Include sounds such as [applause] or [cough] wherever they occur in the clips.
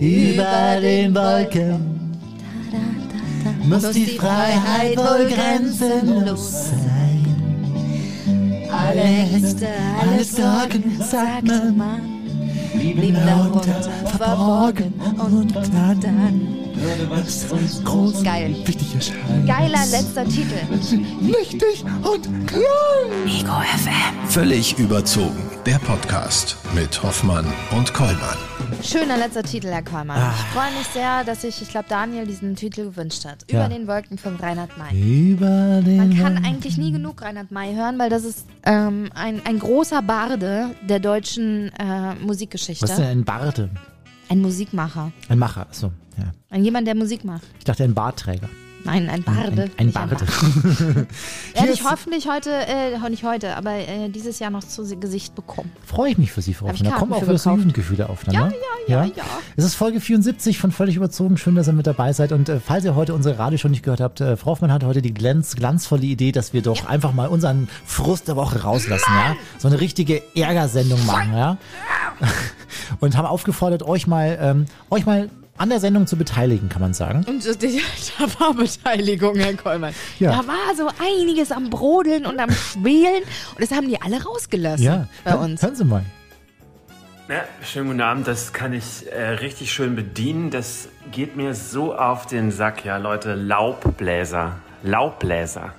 über den Wolken muss die Freiheit wohl grenzenlos sein. Alle Ängste, alle Sorgen, sagt man, blieben darunter verborgen und dann wird groß Geil. wichtig. Geiler letzter Titel. Wichtig und klein. Völlig überzogen. Der Podcast mit Hoffmann und Kollmann. Schöner letzter Titel, Herr Kollmann. Ich freue mich sehr, dass sich, ich glaube, Daniel diesen Titel gewünscht hat. Über Ja. den Wolken von Reinhard May. Über den Man kann eigentlich nie genug Reinhard May hören, weil das ist ähm, ein, ein großer Barde der deutschen äh, Musikgeschichte. Was ist denn ein Barde? Ein Musikmacher. Ein Macher, achso, ja. Ein jemand, der Musik macht. Ich dachte ein Bartträger. Nein, ein Barde. Ein, ein [laughs] nicht Barde. Werde ich hoffentlich heute, äh, nicht heute, aber äh, dieses Jahr noch zu Gesicht bekommen. Freue ich mich für Sie, Frau Hoffmann. Da kommen auch für wieder. Jugendgefühle auf. Dann, Ja, ne? ja, ja, ja. Es ist Folge 74 von Völlig Überzogen. Schön, dass ihr mit dabei seid. Und äh, falls ihr heute unsere Radio schon nicht gehört habt, äh, Frau Hoffmann hat heute die glanz, glanzvolle Idee, dass wir doch einfach mal unseren Frust der Woche rauslassen. Ja? So eine richtige Ärgersendung machen. Ja? [laughs] Und haben aufgefordert, euch mal, ähm, euch mal an der Sendung zu beteiligen, kann man sagen. Und da war Beteiligung, Herr Kollmann. Ja. Da war so einiges am Brodeln und am Schwelen und das haben die alle rausgelassen Ja, bei uns. Hören Sie mal. Ja, schönen guten Abend, das kann ich äh, richtig schön bedienen. Das geht mir so auf den Sack, ja, Leute. Laubbläser. Laubbläser.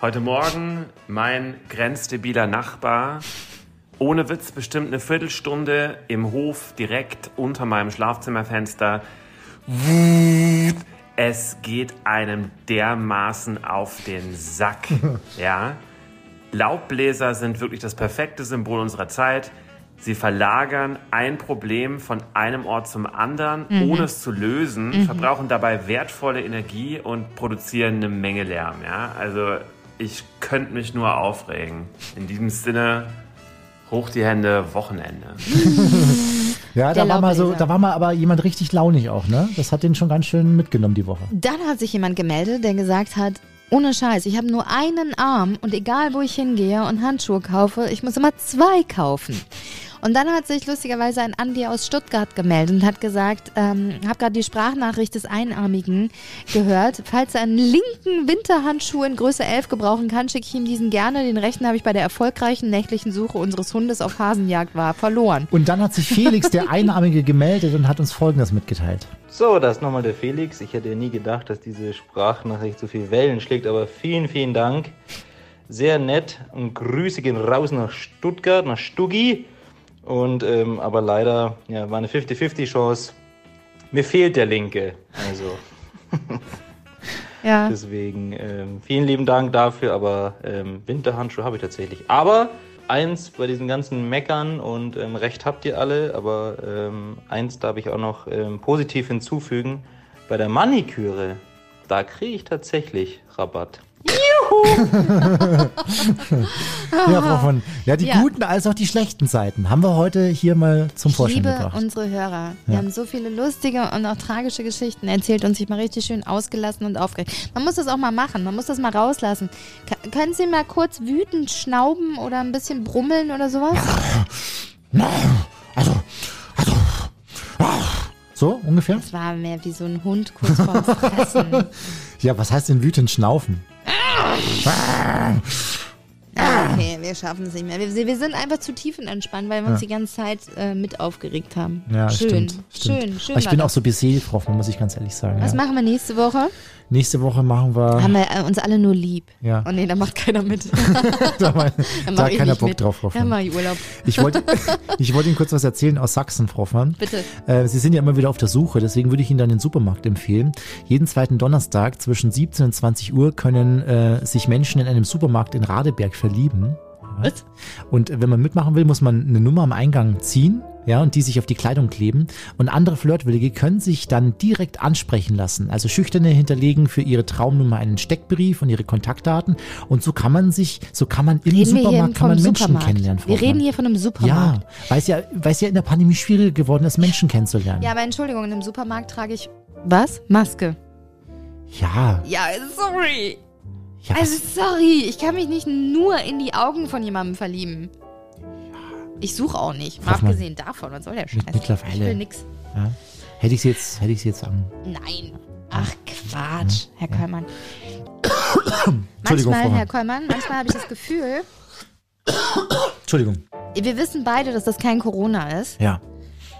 Heute Morgen mein grenzdebiler Nachbar, ohne Witz bestimmt eine Viertelstunde im Hof direkt unter meinem Schlafzimmerfenster. Es geht einem dermaßen auf den Sack, [laughs] ja. Laubbläser sind wirklich das perfekte Symbol unserer Zeit. Sie verlagern ein Problem von einem Ort zum anderen, ohne es zu lösen, verbrauchen dabei wertvolle Energie und produzieren eine Menge Lärm. Ja? Also ich könnte mich nur aufregen. In diesem Sinne, hoch die Hände, Wochenende. [laughs] Ja, da war mal so, da war mal aber jemand richtig launig auch, ne? Das hat den schon ganz schön mitgenommen die Woche. Dann hat sich jemand gemeldet, der gesagt hat, ohne Scheiß, ich habe nur einen Arm und egal wo ich hingehe und Handschuhe kaufe, ich muss immer zwei kaufen. Und dann hat sich lustigerweise ein Andi aus Stuttgart gemeldet und hat gesagt, ähm, habe gerade die Sprachnachricht des Einarmigen gehört. Falls er einen linken Winterhandschuh in Größe 11 gebrauchen kann, schicke ich ihm diesen gerne. Den rechten habe ich bei der erfolgreichen nächtlichen Suche unseres Hundes auf Hasenjagd war verloren. Und dann hat sich Felix, der Einarmige, gemeldet und hat uns Folgendes mitgeteilt. So, das ist nochmal der Felix. Ich hätte ja nie gedacht, dass diese Sprachnachricht so viel Wellen schlägt, aber vielen, vielen Dank. Sehr nett und Grüße gehen raus nach Stuttgart, nach Stuggi. Und ähm, aber leider ja, war eine 50-50 Chance. Mir fehlt der Linke. Also [laughs] Ja. deswegen ähm, vielen lieben Dank dafür, aber ähm, Winterhandschuhe habe ich tatsächlich. Aber eins bei diesen ganzen Meckern und ähm, Recht habt ihr alle, aber ähm, eins darf ich auch noch ähm, positiv hinzufügen. Bei der Maniküre, da kriege ich tatsächlich Rabatt. [laughs] Ja, Frau von, ja, die Ja. guten als auch die schlechten Seiten haben wir heute hier mal zum Ich Vorschein liebe gebracht. unsere Hörer. Wir Ja. haben so viele lustige und auch tragische Geschichten erzählt und sich mal richtig schön ausgelassen und aufgeregt. Man muss das auch mal machen, man muss das mal rauslassen. Ka- können Sie mal kurz wütend schnauben oder ein bisschen brummeln oder sowas? [laughs] Also, also, so ungefähr? Das war mehr wie so ein Hund kurz vorm Fressen. [laughs] Ja, was heißt denn wütend schnaufen? Ah, okay, wir schaffen es nicht mehr. Wir, wir sind einfach zu tiefenentspannt, weil wir uns die ganze Zeit äh, mit aufgeregt haben. Ja, schön, stimmt. stimmt. schön, schön. Aber ich bin auch so beseelt, Hoffmann, muss ich ganz ehrlich sagen. Was Ja. machen wir nächste Woche? Nächste Woche machen wir. Haben wir äh, uns alle nur lieb. Ja. Oh nee, da macht keiner mit. [laughs] [laughs] da Dann da hat keiner Bock mit. drauf, Frau Ja, Hoffmann. mach ich Urlaub. Ich wollte, [laughs] ich wollte Ihnen kurz was erzählen aus Sachsen, Frau Hoffmann. Bitte. Äh, Sie sind ja immer wieder auf der Suche, deswegen würde ich Ihnen dann den Supermarkt empfehlen. Jeden zweiten Donnerstag zwischen 17 und 20 Uhr können äh, sich Menschen in einem Supermarkt in Radeberg verlieben. Was? Und wenn man mitmachen will, muss man eine Nummer am Eingang ziehen, ja, und die sich auf die Kleidung kleben. Und andere Flirtwillige können sich dann direkt ansprechen lassen. Also Schüchterne hinterlegen für ihre Traumnummer einen Steckbrief und ihre Kontaktdaten. Und so kann man sich, so kann man im Reden Supermarkt kann man Menschen Supermarkt. kennenlernen. Frau Wir reden hier von einem ja, Supermarkt. weil es ja, weil es ja in der Pandemie schwieriger geworden ist, Menschen kennenzulernen. Ja, aber Entschuldigung, in einem Supermarkt trage ich was? Maske. Ja, Ja, sorry. ja, Also sorry, ich kann mich nicht nur in die Augen von jemandem verlieben. Ich suche auch nicht. Mal abgesehen davon, was soll der Scheiß? Mit- mittlerweile. Ich will nix. ja. Hätte ich sie jetzt, hätte ich sie jetzt sagen. Nein. Ach Quatsch, Herr Kollmann. [coughs] Entschuldigung, Manchmal, Herr Kollmann, manchmal habe ich das Gefühl, [coughs] Entschuldigung. wir wissen beide, dass das kein Corona ist. Ja.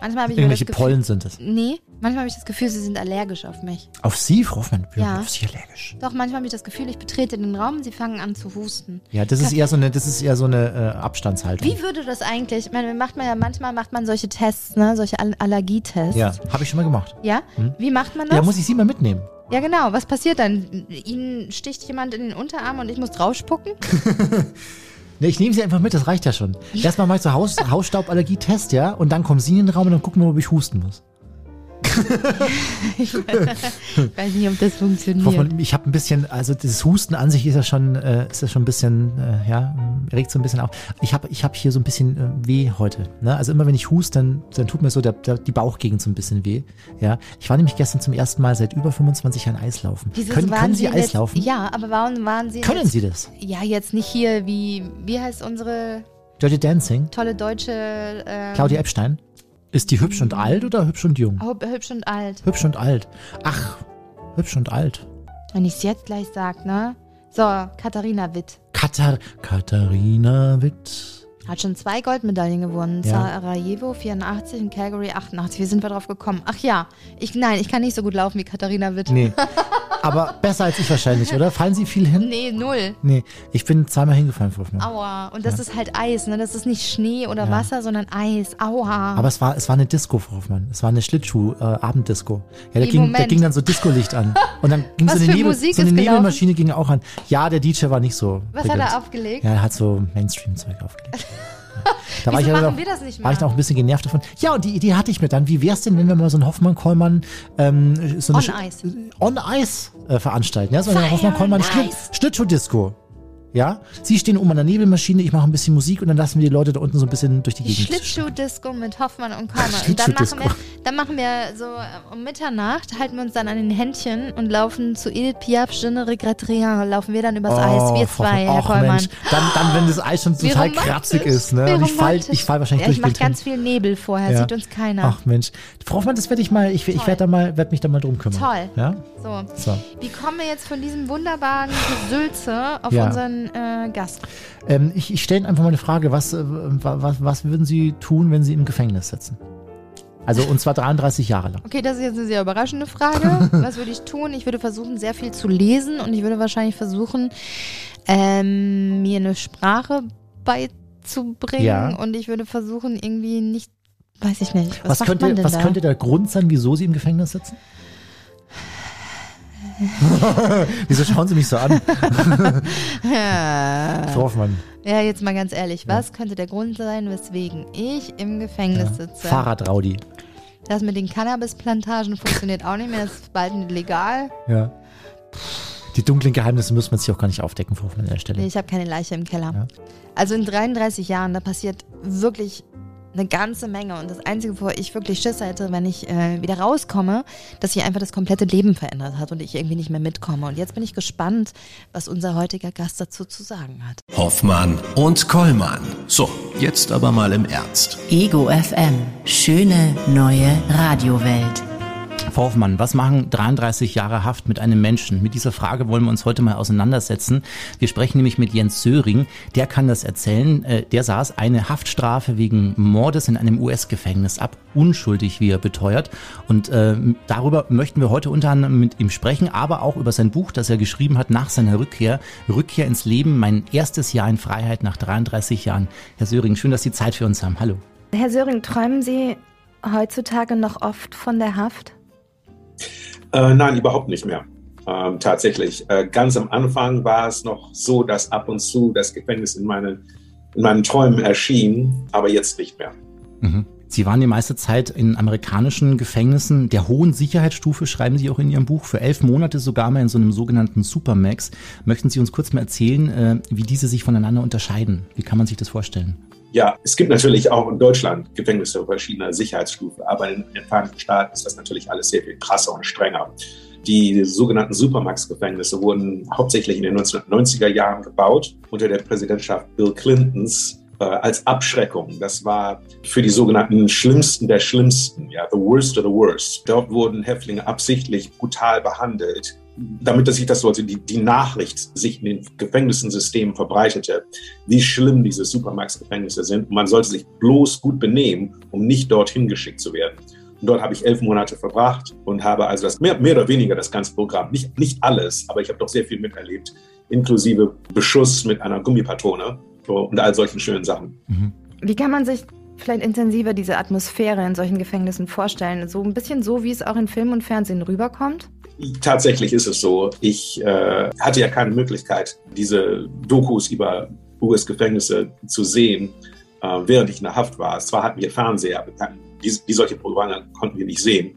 Manchmal habe ich Irgendwelche Gefühl, Pollen sind es. Nee, manchmal habe ich das Gefühl, Sie sind allergisch auf mich. Auf Sie, Frau Hoffmann? Ich bin Ja. auf Sie allergisch. Doch, manchmal habe ich das Gefühl, ich betrete den Raum, Sie fangen an zu husten. Ja, das ist eher so eine, das ist eher so eine äh, Abstandshaltung. Wie würde das eigentlich, ich meine, macht man ja, manchmal macht man solche Tests, ne, solche All Allergietests. Ja, habe ich schon mal gemacht. Ja? Wie macht man das? Ja, muss ich Sie mal mitnehmen. Ja, genau. Was passiert dann? Ihnen sticht jemand in den Unterarm und ich muss draufspucken? [laughs] Ne, ich nehme Sie einfach mit, das reicht ja schon. Erstmal mache ich so Haus, [laughs] Hausstauballergie-Test, ja, und dann kommen Sie in den Raum und dann gucken wir, ob ich husten muss. [laughs] Ich weiß nicht, ob das funktioniert. Ich habe ein bisschen, also das Husten an sich ist ja schon, äh, ist ja schon ein bisschen, äh, ja, regt so ein bisschen auf. Ich habe ich hab hier so ein bisschen äh, weh heute. Ne? Also immer wenn ich huste, dann, dann tut mir so der, der, die Bauchgegend so ein bisschen weh. Ja, ich war nämlich gestern zum ersten Mal seit über 25 Jahren Eislaufen. Wieso können waren können Sie letzt- Eislaufen? Ja, aber warum waren Sie Können jetzt, Sie das? Ja, jetzt nicht hier wie, wie heißt unsere Dirty Dancing? tolle deutsche ähm, Claudia Epstein? Ist die hübsch und alt oder hübsch und jung? hüb- hübsch und alt. Hübsch und alt. Ach, hübsch und alt. Wenn ich es jetzt gleich sag, ne? So, Katharina Witt. Katar Katharina Witt. Hat schon zwei Goldmedaillen gewonnen. Ja. Sarajevo 84 und Calgary 88. Wie sind wir drauf gekommen? Ach ja, ich, nein, ich kann nicht so gut laufen wie Katharina Witt. Nee. [laughs] Aber besser als ich wahrscheinlich, oder? Fallen Sie viel hin? Nee, null. Nee, ich bin zweimal hingefallen, Frau Hoffmann. Aua. Und das ist halt Eis, ne? Das ist nicht Schnee oder Ja. Wasser, sondern Eis. Aua. Aber es war, es war eine Disco, Frau Hoffmann. Es war eine Schlittschuh-Abenddisco. ja, da ging, da ging dann so Disco-Licht an. Und dann ging [laughs] Was so eine, Nebel, Musik so eine? Nebelmaschine ging auch an. Ja, der DJ war nicht so. Was hat er aufgelegt? Ja, er hat so Mainstream-Zeug aufgelegt. Da war ich, machen noch, wir das nicht war ich noch ein bisschen genervt davon. Ja, und die Idee hatte ich mir dann. Wie wär's denn, wenn wir mal so einen Hoffmann-Kollmann ähm, so eine On Ice. On Ice äh, veranstalten? Ja, so eine Hoffmann-Kollmann on Schlitt, Ice. Schlittschuh-Disco. Ja, Sie stehen oben an der Nebelmaschine, ich mache ein bisschen Musik und dann lassen wir die Leute da unten so ein bisschen durch die Die Gegend. Schlittschuh-Disco mit Hoffmann und Kollmann. Und dann machen, wir, dann machen wir so äh, um Mitternacht, halten wir uns dann an den Händchen und laufen zu Edith Piaf, Je ne regrette rien, laufen wir dann übers Eis, wir Frau- zwei, Herr Kollmann. Mensch, dann, dann, wenn das Eis schon total kratzig ist, ne? Und ich fall, ich fall wahrscheinlich ja, ich durch mach ganz viel Nebel vorher, Ja. sieht uns keiner. Ach Mensch, Frau Hoffmann, das werde ich mal, ich, ich werde da mal, werde mich da mal drum kümmern. Toll. Ja, So, so. wie kommen wir jetzt von diesem wunderbaren Gesülze auf Ja. unseren äh, Gast? Ähm, ich ich stelle einfach mal eine Frage, was, äh, wa- was, was würden Sie tun, wenn Sie im Gefängnis sitzen? Also und zwar 33 Jahre lang. Okay, das ist jetzt eine sehr überraschende Frage. [laughs] Was würde ich tun? Ich würde versuchen, sehr viel zu lesen und ich würde wahrscheinlich versuchen, ähm, mir eine Sprache beizubringen Ja. und ich würde versuchen, irgendwie nicht, weiß ich nicht, was, Was, könnte, was da? könnte der Grund sein, wieso Sie im Gefängnis sitzen? [laughs] wieso schauen Sie mich so an, ja. [laughs] Frau Hoffmann? ja, jetzt mal ganz ehrlich, was könnte der Grund sein, weswegen ich im Gefängnis sitze? Fahrradraudi. Das mit den Cannabisplantagen funktioniert auch nicht mehr, das ist bald nicht legal. Ja. Die dunklen Geheimnisse müssen wir jetzt hier auch gar nicht aufdecken, Frau Hoffmann, an der Stelle. Nee, ich habe keine Leiche im Keller. Ja. Also in 33 Jahren, da passiert wirklich eine ganze Menge. Und das Einzige, wovor ich wirklich Schiss hätte, wenn ich äh, wieder rauskomme, dass sich einfach das komplette Leben verändert hat und ich irgendwie nicht mehr mitkomme. Und jetzt bin ich gespannt, was unser heutiger Gast dazu zu sagen hat. Hoffmann und Kollmann. So, jetzt aber mal im Ernst. Ego FM. Schöne neue Radiowelt. Frau Hoffmann, was machen 33 Jahre Haft mit einem Menschen? Mit dieser Frage wollen wir uns heute mal auseinandersetzen. Wir sprechen nämlich mit Jens Söring. Der kann das erzählen. Äh, Der saß eine Haftstrafe wegen Mordes in einem US-Gefängnis ab. Unschuldig, wie er beteuert. Und äh, darüber möchten wir heute unter anderem mit ihm sprechen, aber auch über sein Buch, das er geschrieben hat nach seiner Rückkehr. Rückkehr ins Leben, mein erstes Jahr in Freiheit nach 33 Jahren. Herr Söring, schön, dass Sie Zeit für uns haben. Hallo. Herr Söring, träumen Sie heutzutage noch oft von der Haft? Äh, nein, überhaupt nicht mehr. Ähm, tatsächlich. Äh, ganz am Anfang war es noch so, dass ab und zu das Gefängnis in meinen, in meinen Träumen erschien, aber jetzt nicht mehr. Mhm. Sie waren die meiste Zeit in amerikanischen Gefängnissen der hohen Sicherheitsstufe, schreiben Sie auch in Ihrem Buch, für elf Monate sogar mal in so einem sogenannten Supermax. Möchten Sie uns kurz mal erzählen, äh, wie diese sich voneinander unterscheiden? Wie kann man sich das vorstellen? Ja, es gibt natürlich auch in Deutschland Gefängnisse verschiedener Sicherheitsstufe, aber in den Vereinigten Staaten ist das natürlich alles sehr viel krasser und strenger. Die sogenannten Supermax-Gefängnisse wurden hauptsächlich in den 1990er Jahren gebaut unter der Präsidentschaft Bill Clintons, äh, als Abschreckung. Das war für die sogenannten Schlimmsten der Schlimmsten, ja, the worst of the worst. Dort wurden Häftlinge absichtlich brutal behandelt, damit sich das so, also die, die Nachricht sich in den Gefängnissystemen verbreitete, wie schlimm diese Supermax-Gefängnisse sind. Und man sollte sich bloß gut benehmen, um nicht dorthin geschickt zu werden. Und dort habe ich elf Monate verbracht und habe also das mehr, mehr oder weniger das ganze Programm, nicht, nicht alles, aber ich habe doch sehr viel miterlebt, inklusive Beschuss mit einer Gummipatrone und all solchen schönen Sachen. Mhm. Wie kann man sich vielleicht intensiver diese Atmosphäre in solchen Gefängnissen vorstellen? So ein bisschen so, wie es auch in Film und Fernsehen rüberkommt? Tatsächlich ist es so. Ich äh, hatte ja keine Möglichkeit, diese Dokus über US-Gefängnisse zu sehen, äh, während ich in der Haft war. Zwar hatten wir Fernseher, aber die, die solche Programme konnten wir nicht sehen.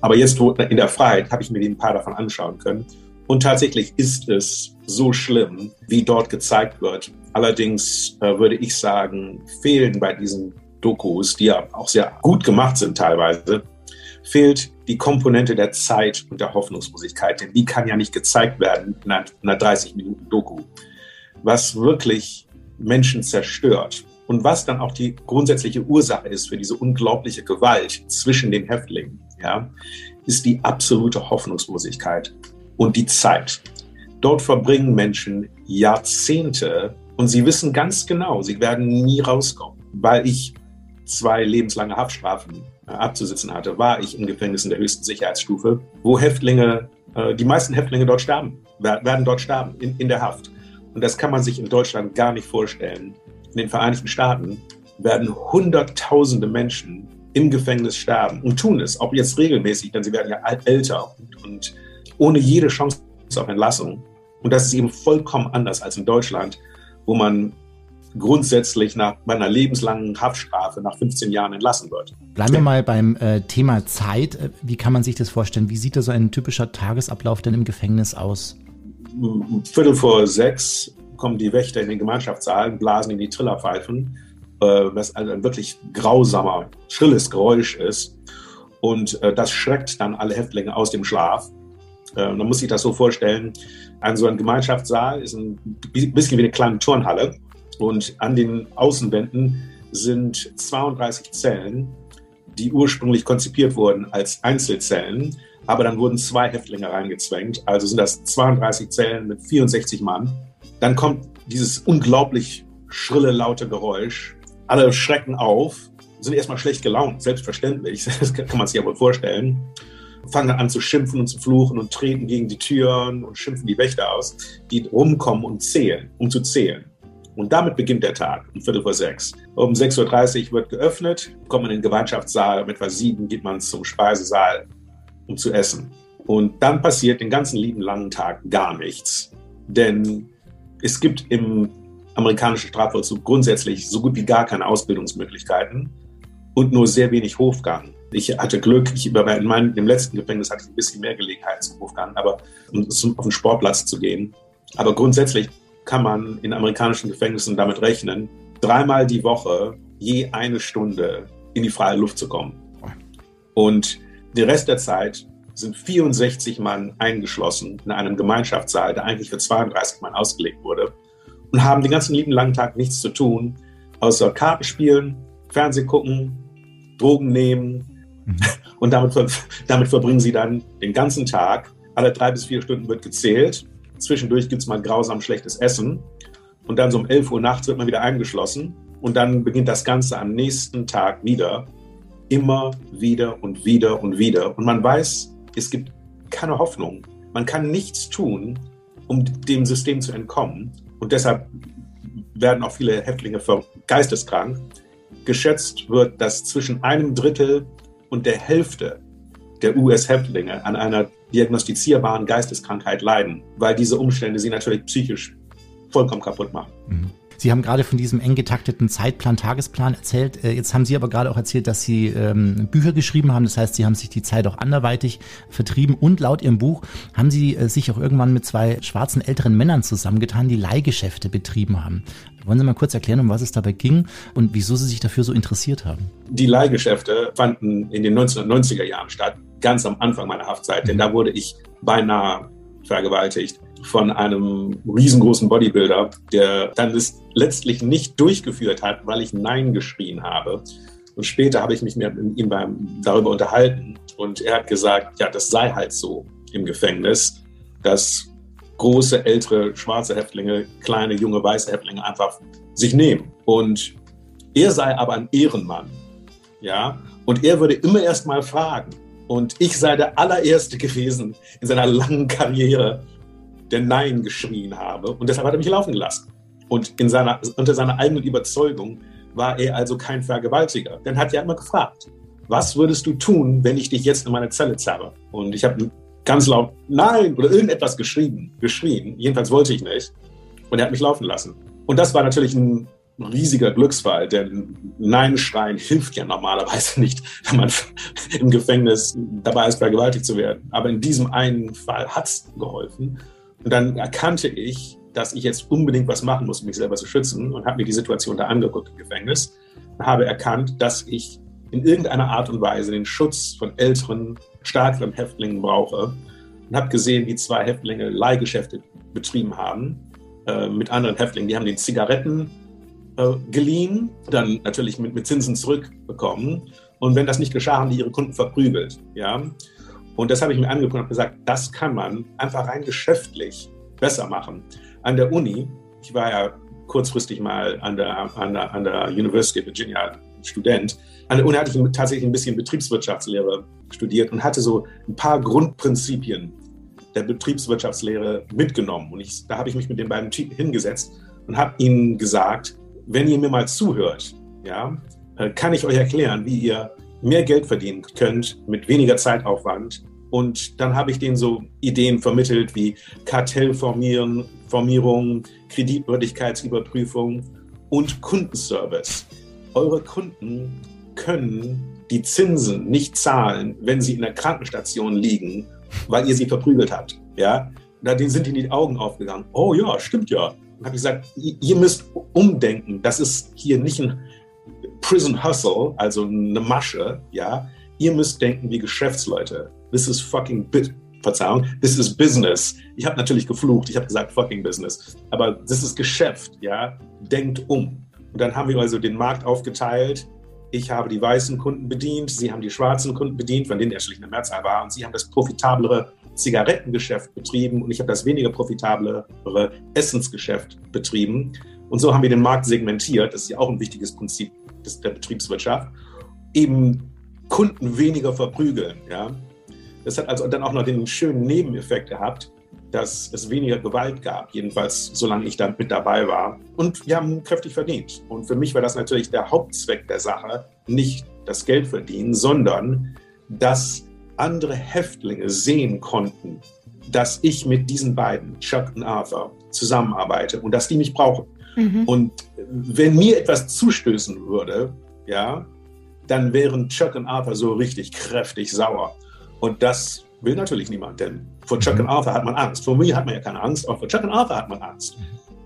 Aber jetzt in der Freiheit habe ich mir ein paar davon anschauen können. Und tatsächlich ist es so schlimm, wie dort gezeigt wird. Allerdings äh, würde ich sagen, fehlen bei diesen Dokus, die ja auch sehr gut gemacht sind teilweise, fehlt die Komponente der Zeit und der Hoffnungslosigkeit, denn die kann ja nicht gezeigt werden in einer 30 Minuten Doku. Was wirklich Menschen zerstört und was dann auch die grundsätzliche Ursache ist für diese unglaubliche Gewalt zwischen den Häftlingen, ja, ist die absolute Hoffnungslosigkeit und die Zeit. Dort verbringen Menschen Jahrzehnte und sie wissen ganz genau, sie werden nie rauskommen, weil ich zwei lebenslange Haftstrafen abzusitzen hatte, war ich im Gefängnis in der höchsten Sicherheitsstufe, wo Häftlinge, äh, die meisten Häftlinge dort sterben, werden dort sterben, in, in der Haft. Und das kann man sich in Deutschland gar nicht vorstellen. In den Vereinigten Staaten werden Hunderttausende Menschen im Gefängnis sterben und tun es, auch jetzt regelmäßig, denn sie werden ja älter und, und ohne jede Chance auf Entlassung. Und das ist eben vollkommen anders als in Deutschland, wo man grundsätzlich nach meiner lebenslangen Haftstrafe nach 15 Jahren entlassen wird. Bleiben wir mal beim äh, Thema Zeit. Äh, wie kann man sich das vorstellen? Wie sieht da so ein typischer Tagesablauf denn im Gefängnis aus? Viertel vor sechs kommen die Wächter in den Gemeinschaftssaal, blasen in die Trillerpfeifen, äh, was ein wirklich grausamer, schrilles Geräusch ist. Und äh, das schreckt dann alle Häftlinge aus dem Schlaf. Äh, man muss sich das so vorstellen, ein so ein Gemeinschaftssaal ist ein bisschen wie eine kleine Turnhalle. Und an den Außenwänden sind 32 Zellen, die ursprünglich konzipiert wurden als Einzelzellen. Aber dann wurden zwei Häftlinge reingezwängt. Also sind das 32 Zellen mit 64 Mann. Dann kommt dieses unglaublich schrille, laute Geräusch. Alle schrecken auf, sind erstmal schlecht gelaunt, selbstverständlich. [laughs] Das kann man sich ja wohl vorstellen. Fangen an zu schimpfen und zu fluchen und treten gegen die Türen und schimpfen die Wächter aus, die rumkommen und zählen, um zu zählen. Und damit beginnt der Tag um Viertel vor sechs. Um 6.30 Uhr wird geöffnet, kommt man in den Gemeinschaftssaal, um etwa sieben geht man zum Speisesaal, um zu essen. Und dann passiert den ganzen lieben langen Tag gar nichts. Denn es gibt im amerikanischen Strafvollzug grundsätzlich so gut wie gar keine Ausbildungsmöglichkeiten und nur sehr wenig Hofgang. Ich hatte Glück, ich, in meinem, letzten Gefängnis hatte ich ein bisschen mehr Gelegenheit zum Hofgang, aber um auf den Sportplatz zu gehen. Aber grundsätzlich kann man in amerikanischen Gefängnissen damit rechnen, dreimal die Woche je eine Stunde in die freie Luft zu kommen. Und den Rest der Zeit sind 64 Mann eingeschlossen in einem Gemeinschaftssaal, der eigentlich für 32 Mann ausgelegt wurde, und haben den ganzen lieben langen Tag nichts zu tun, außer Karten spielen, Fernseh gucken, Drogen nehmen. Mhm. [laughs] Und damit, damit verbringen sie dann den ganzen Tag. Alle drei bis vier Stunden wird gezählt Zwischendurch gibt es mal grausam schlechtes Essen. Und dann so um 11 Uhr nachts wird man wieder eingeschlossen. Und dann beginnt das Ganze am nächsten Tag wieder. Immer wieder und wieder und wieder. Und man weiß, es gibt keine Hoffnung. Man kann nichts tun, um dem System zu entkommen. Und deshalb werden auch viele Häftlinge geisteskrank. Geschätzt wird, dass zwischen einem Drittel und der Hälfte der US-Häftlinge an einer diagnostizierbaren Geisteskrankheit leiden, weil diese Umstände sie natürlich psychisch vollkommen kaputt machen. Mhm. Sie haben gerade von diesem eng getakteten Zeitplan, Tagesplan erzählt. Äh, jetzt haben Sie aber gerade auch erzählt, dass Sie ähm, Bücher geschrieben haben. Das heißt, Sie haben sich die Zeit auch anderweitig vertrieben. Und laut Ihrem Buch haben Sie äh, sich auch irgendwann mit zwei schwarzen älteren Männern zusammengetan, die Leihgeschäfte betrieben haben. Wollen Sie mal kurz erklären, um was es dabei ging und wieso Sie sich dafür so interessiert haben? Die Leihgeschäfte fanden in den 1990er Jahren statt, ganz am Anfang meiner Haftzeit, denn da wurde ich beinahe vergewaltigt von einem riesengroßen Bodybuilder, der dann das letztlich nicht durchgeführt hat, weil ich Nein geschrien habe. Und später habe ich mich mit ihm beim, darüber unterhalten und er hat gesagt, ja, das sei halt so im Gefängnis, dass große, ältere, schwarze Häftlinge, kleine, junge, weiße Häftlinge einfach sich nehmen. Und er sei aber ein Ehrenmann. Ja, und er würde immer erst mal fragen. Und ich sei der allererste gewesen in seiner langen Karriere, der Nein geschrien habe. Und deshalb hat er mich laufen gelassen. Und in seiner, unter seiner eigenen Überzeugung war er also kein Vergewaltiger. Dann hat er immer gefragt, was würdest du tun, wenn ich dich jetzt in meine Zelle zerre? Und ich habe ganz laut Nein oder irgendetwas geschrieben, geschrien. Jedenfalls wollte ich nicht. Und er hat mich laufen lassen. Und das war natürlich ein riesiger Glücksfall, denn Nein schreien hilft ja normalerweise nicht, wenn man [laughs] im Gefängnis dabei ist, vergewaltigt zu werden. Aber in diesem einen Fall hat es geholfen. Und dann erkannte ich, dass ich jetzt unbedingt was machen muss, um mich selber zu schützen und habe mir die Situation da angeguckt im Gefängnis und habe erkannt, dass ich in irgendeiner Art und Weise den Schutz von älteren, stärkeren Häftlingen brauche und habe gesehen, wie zwei Häftlinge Leihgeschäfte betrieben haben äh, mit anderen Häftlingen. Die haben den Zigaretten äh, geliehen, dann natürlich mit, mit Zinsen zurückbekommen. Und wenn das nicht geschah, haben die ihre Kunden verprügelt. Ja? Und das habe ich mir angeguckt und habe gesagt, das kann man einfach rein geschäftlich besser machen. An der Uni, ich war ja kurzfristig mal an der, an der, an der University of Virginia Student, an der Uni hatte ich tatsächlich ein bisschen Betriebswirtschaftslehre studiert und hatte so ein paar Grundprinzipien der Betriebswirtschaftslehre mitgenommen. Und ich, da habe ich mich mit den beiden hingesetzt und habe ihnen gesagt, wenn ihr mir mal zuhört, ja, äh, kann ich euch erklären, wie ihr mehr Geld verdienen könnt mit weniger Zeitaufwand. Und dann habe ich denen so Ideen vermittelt wie Kartellformierung, Kreditwürdigkeitsüberprüfung und Kundenservice. Eure Kunden können die Zinsen nicht zahlen, wenn sie in der Krankenstation liegen, weil ihr sie verprügelt habt. Ja, da sind ihnen die Augen aufgegangen. Oh ja, stimmt ja habe ich gesagt, ihr müsst umdenken. Das ist hier nicht ein Prison Hustle, also eine Masche, ja. Ihr müsst denken wie Geschäftsleute. This is fucking bit. Verzeihung, this is business. Ich habe natürlich geflucht, ich habe gesagt fucking business. Aber das ist Geschäft, ja. Denkt um. Und dann haben wir also den Markt aufgeteilt. Ich habe die weißen Kunden bedient, Sie haben die schwarzen Kunden bedient, von denen er schlicht eine Mehrzahl war. Und Sie haben das profitablere Zigarettengeschäft betrieben und ich habe das weniger profitablere Essensgeschäft betrieben. Und so haben wir den Markt segmentiert. Das ist ja auch ein wichtiges Prinzip der Betriebswirtschaft. Eben Kunden weniger verprügeln. Ja? Das hat also dann auch noch den schönen Nebeneffekt gehabt, dass es weniger Gewalt gab, jedenfalls solange ich da mit dabei war. Und wir haben kräftig verdient. Und für mich war das natürlich der Hauptzweck der Sache, nicht das Geld verdienen, sondern dass andere Häftlinge sehen konnten, dass ich mit diesen beiden, Chuck und Arthur, zusammenarbeite und dass die mich brauchen. Mhm. Und wenn mir etwas zustößen würde, ja, dann wären Chuck und Arthur so richtig kräftig sauer. Und das will natürlich niemand, denn vor Chuck und Arthur hat man Angst. Vor mir hat man ja keine Angst, aber vor Chuck und Arthur hat man Angst.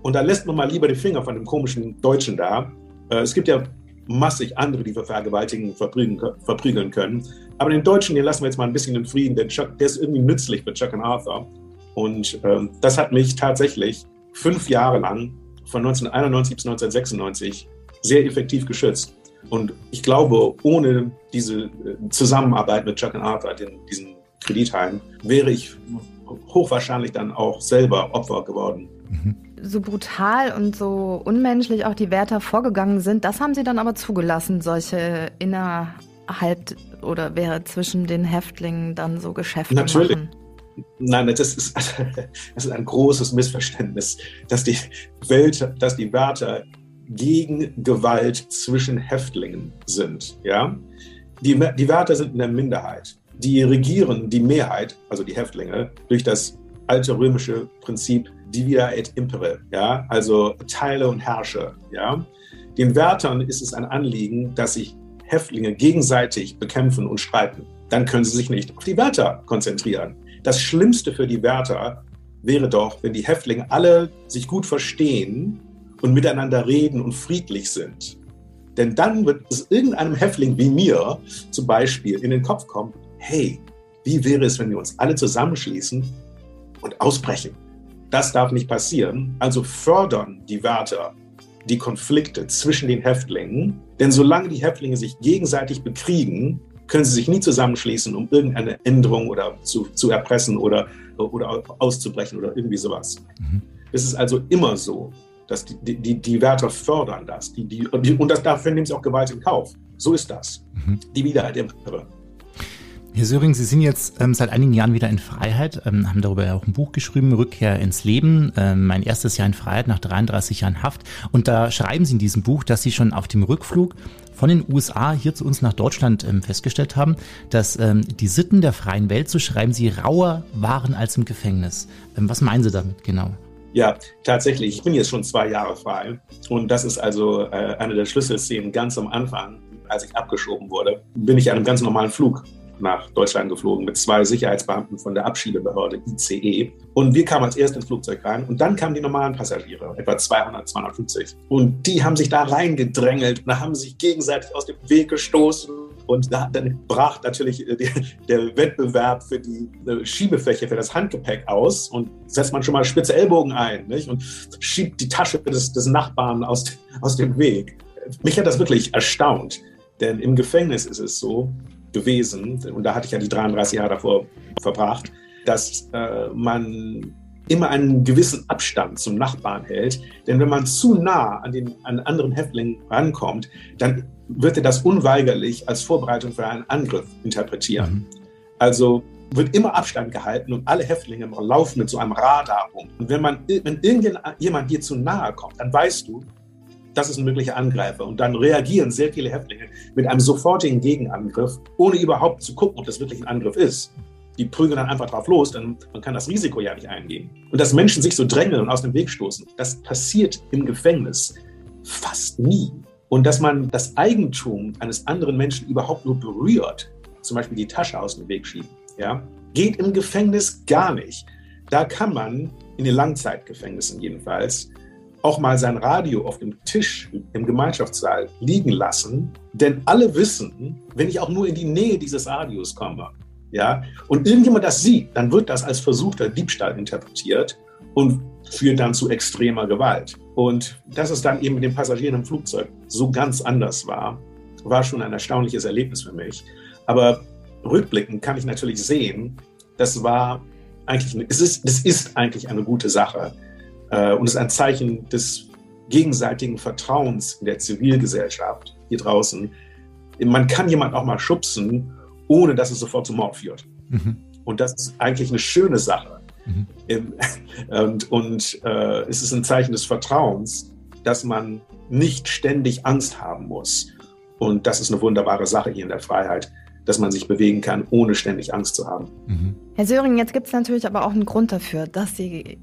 Und da lässt man mal lieber die Finger von dem komischen Deutschen da. Äh, es gibt ja massig andere, die wir vergewaltigen, verprügeln, verprügeln können. Aber den Deutschen, den lassen wir jetzt mal ein bisschen in Frieden, denn Chuck, der ist irgendwie nützlich für Chuck und Arthur. Und ähm, das hat mich tatsächlich fünf Jahre lang, von 1991 bis 1996, sehr effektiv geschützt. Und ich glaube, ohne diese äh, Zusammenarbeit mit Chuck und Arthur, den, diesen Kreditheim, wäre ich hochwahrscheinlich dann auch selber Opfer geworden. Mhm so brutal und so unmenschlich auch die Wärter vorgegangen sind, das haben sie dann aber zugelassen, solche innerhalb oder wäre zwischen den Häftlingen dann so Geschäfte Natürlich. machen. Nein, das ist, [laughs] das ist ein großes Missverständnis, dass die Welt, dass die Wärter gegen Gewalt zwischen Häftlingen sind. Ja? Die, die Wärter sind in der Minderheit. Die regieren die Mehrheit, also die Häftlinge, durch das alte römische Prinzip divida et impere, ja, also teile und herrsche, ja. Den Wärtern ist es ein Anliegen, dass sich Häftlinge gegenseitig bekämpfen und streiten. Dann können sie sich nicht auf die Wärter konzentrieren. Das Schlimmste für die Wärter wäre doch, wenn die Häftlinge alle sich gut verstehen und miteinander reden und friedlich sind. Denn dann wird es irgendeinem Häftling wie mir zum Beispiel in den Kopf kommen, hey, wie wäre es, wenn wir uns alle zusammenschließen und ausbrechen? Das darf nicht passieren. Also fördern die Wärter die Konflikte zwischen den Häftlingen. Denn solange die Häftlinge sich gegenseitig bekriegen, können sie sich nie zusammenschließen, um irgendeine Änderung oder zu, zu erpressen oder, oder auszubrechen oder irgendwie sowas. Mhm. Es ist also immer so, dass die, die, die Wärter fördern das. Die, die, und das, dafür nehmen sie auch Gewalt in Kauf. So ist das. Mhm. Die Widerheit der Irre. Herr Söring, Sie sind jetzt ähm, seit einigen Jahren wieder in Freiheit, ähm, haben darüber ja auch ein Buch geschrieben, Rückkehr ins Leben, ähm, mein erstes Jahr in Freiheit nach 33 Jahren Haft. Und da schreiben Sie in diesem Buch, dass Sie schon auf dem Rückflug von den USA hier zu uns nach Deutschland ähm, festgestellt haben, dass ähm, die Sitten der freien Welt, so schreiben Sie, rauer waren als im Gefängnis. Ähm, was meinen Sie damit genau? Ja, tatsächlich. Ich bin jetzt schon zwei Jahre frei. Und das ist also äh, eine der Schlüsselszenen ganz am Anfang, als ich abgeschoben wurde, bin ich an einem ganz normalen Flug nach Deutschland geflogen mit zwei Sicherheitsbeamten von der Abschiebebehörde ICE. Und wir kamen als erstes ins Flugzeug rein und dann kamen die normalen Passagiere, etwa 200, 250. Und die haben sich da reingedrängelt und haben sich gegenseitig aus dem Weg gestoßen. Und da, dann brach natürlich äh, der, der Wettbewerb für die äh, Schiebefläche, für das Handgepäck aus und setzt man schon mal spitze Ellbogen ein nicht? und schiebt die Tasche des, des Nachbarn aus, aus dem Weg. Mich hat das wirklich erstaunt, denn im Gefängnis ist es so, gewesen, und da hatte ich ja die 33 Jahre davor verbracht, dass äh, man immer einen gewissen Abstand zum Nachbarn hält. Denn wenn man zu nah an den an anderen Häftlingen rankommt, dann wird er das unweigerlich als Vorbereitung für einen Angriff interpretieren. Mhm. Also wird immer Abstand gehalten und alle Häftlinge laufen mit so einem Radar um. Und wenn man, wenn irgendjemand dir zu nahe kommt, dann weißt du, das ist ein möglicher Angreifer. Und dann reagieren sehr viele Häftlinge mit einem sofortigen Gegenangriff, ohne überhaupt zu gucken, ob das wirklich ein Angriff ist. Die prügeln dann einfach drauf los, denn man kann das Risiko ja nicht eingehen. Und dass Menschen sich so drängeln und aus dem Weg stoßen, das passiert im Gefängnis fast nie. Und dass man das Eigentum eines anderen Menschen überhaupt nur berührt, zum Beispiel die Tasche aus dem Weg schieben, ja, geht im Gefängnis gar nicht. Da kann man in den Langzeitgefängnissen jedenfalls auch mal sein Radio auf dem Tisch im Gemeinschaftssaal liegen lassen, denn alle wissen, wenn ich auch nur in die Nähe dieses Radios komme, ja, und irgendjemand das sieht, dann wird das als versuchter Diebstahl interpretiert und führt dann zu extremer Gewalt. Und dass es dann eben mit den Passagieren im Flugzeug so ganz anders war, war schon ein erstaunliches Erlebnis für mich. Aber rückblickend kann ich natürlich sehen, das war eigentlich, es ist, das ist eigentlich eine gute Sache äh, und es ist ein Zeichen des gegenseitigen Vertrauens in der Zivilgesellschaft hier draußen. Man kann jemanden auch mal schubsen, ohne dass es sofort zum Mord führt. Mhm. Und das ist eigentlich eine schöne Sache. Mhm. [laughs] Und, und äh, es ist ein Zeichen des Vertrauens, dass man nicht ständig Angst haben muss. Und das ist eine wunderbare Sache hier in der Freiheit, dass man sich bewegen kann, ohne ständig Angst zu haben. Mhm. Herr Söring, jetzt gibt es natürlich aber auch einen Grund dafür, dass Sie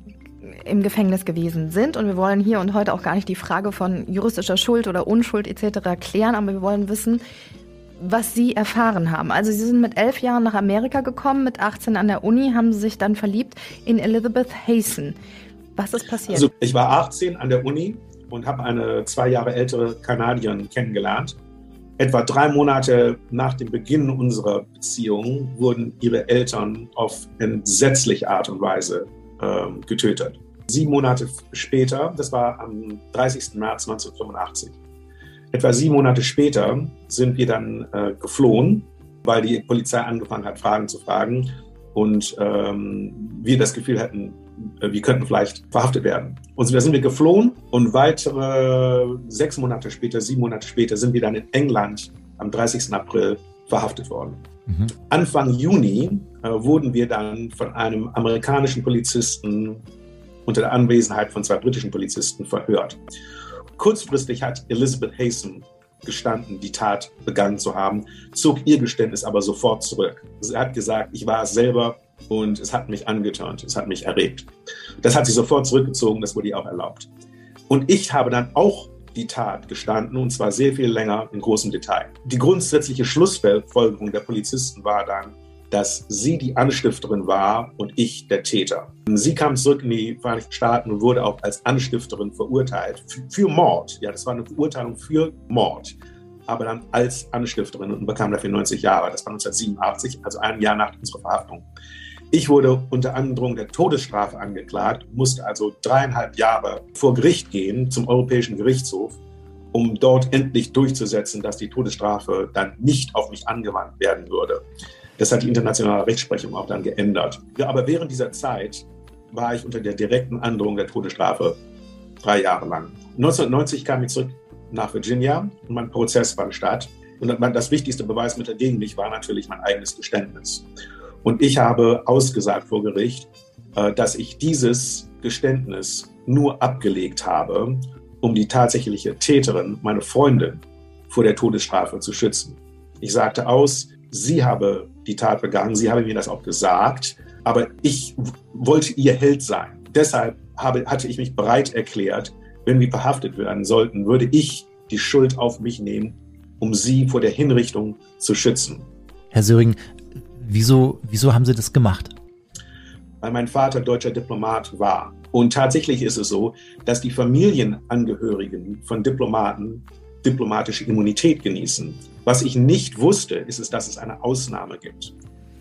im Gefängnis gewesen sind. Und wir wollen hier und heute auch gar nicht die Frage von juristischer Schuld oder Unschuld etc. klären, aber wir wollen wissen, was Sie erfahren haben. Also Sie sind mit elf Jahren nach Amerika gekommen, mit 18 an der Uni, haben Sie sich dann verliebt in Elizabeth Hasten. Was ist passiert? Also ich war 18 an der Uni und habe eine zwei Jahre ältere Kanadierin kennengelernt. Etwa drei Monate nach dem Beginn unserer Beziehung wurden ihre Eltern auf entsetzliche Art und Weise äh, getötet. Sieben Monate später, das war am 30. März 1985, etwa sieben Monate später sind wir dann äh, geflohen, weil die Polizei angefangen hat, Fragen zu fragen und ähm, wir das Gefühl hatten, äh, wir könnten vielleicht verhaftet werden. Und da sind wir geflohen und weitere sechs Monate später, sieben Monate später sind wir dann in England am 30. April verhaftet worden. Mhm. Anfang Juni wurden wir dann von einem amerikanischen Polizisten unter der Anwesenheit von zwei britischen Polizisten verhört. Kurzfristig hat Elizabeth Hasten gestanden, die Tat begangen zu haben, zog ihr Geständnis aber sofort zurück. Sie hat gesagt, ich war es selber und es hat mich angeturnt, es hat mich erregt. Das hat sie sofort zurückgezogen, das wurde ihr auch erlaubt. Und ich habe dann auch die Tat gestanden und zwar sehr viel länger in großem Detail. Die grundsätzliche Schlussfolgerung der Polizisten war dann, dass sie die Anstifterin war und ich der Täter. Sie kam zurück in die Vereinigten Staaten und wurde auch als Anstifterin verurteilt für Mord. Ja, das war eine Verurteilung für Mord, aber dann als Anstifterin und bekam dafür 90 Jahre. Das war 1987, also ein Jahr nach unserer Verhaftung. Ich wurde unter Androhung der Todesstrafe angeklagt, musste also dreieinhalb Jahre vor Gericht gehen zum Europäischen Gerichtshof, um dort endlich durchzusetzen, dass die Todesstrafe dann nicht auf mich angewandt werden würde. Das hat die internationale Rechtsprechung auch dann geändert. Ja, aber während dieser Zeit war ich unter der direkten Androhung der Todesstrafe drei Jahre lang. 1990 kam ich zurück nach Virginia und mein Prozess fand statt. Und das wichtigste Beweismittel gegen mich war natürlich mein eigenes Geständnis. Und ich habe ausgesagt vor Gericht, äh, dass ich dieses Geständnis nur abgelegt habe, um die tatsächliche Täterin, meine Freundin, vor der Todesstrafe zu schützen. Ich sagte aus, sie habe die Tat begangen, sie habe mir das auch gesagt, aber ich wollte ihr Held sein. Deshalb habe, hatte ich mich bereit erklärt, wenn wir verhaftet werden sollten, würde ich die Schuld auf mich nehmen, um sie vor der Hinrichtung zu schützen. Herr Söring, wieso, wieso haben Sie das gemacht? Weil mein Vater deutscher Diplomat war. Und tatsächlich ist es so, dass die Familienangehörigen von Diplomaten diplomatische Immunität genießen. Was ich nicht wusste, ist es, dass es eine Ausnahme gibt.